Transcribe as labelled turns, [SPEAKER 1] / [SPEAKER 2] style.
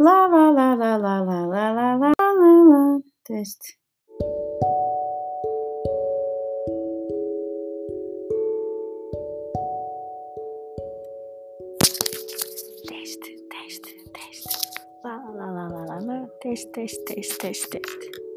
[SPEAKER 1] La la la la la la la la la la la. To jest. Test, test, test. La la la la la la. Test, test, test, test, test.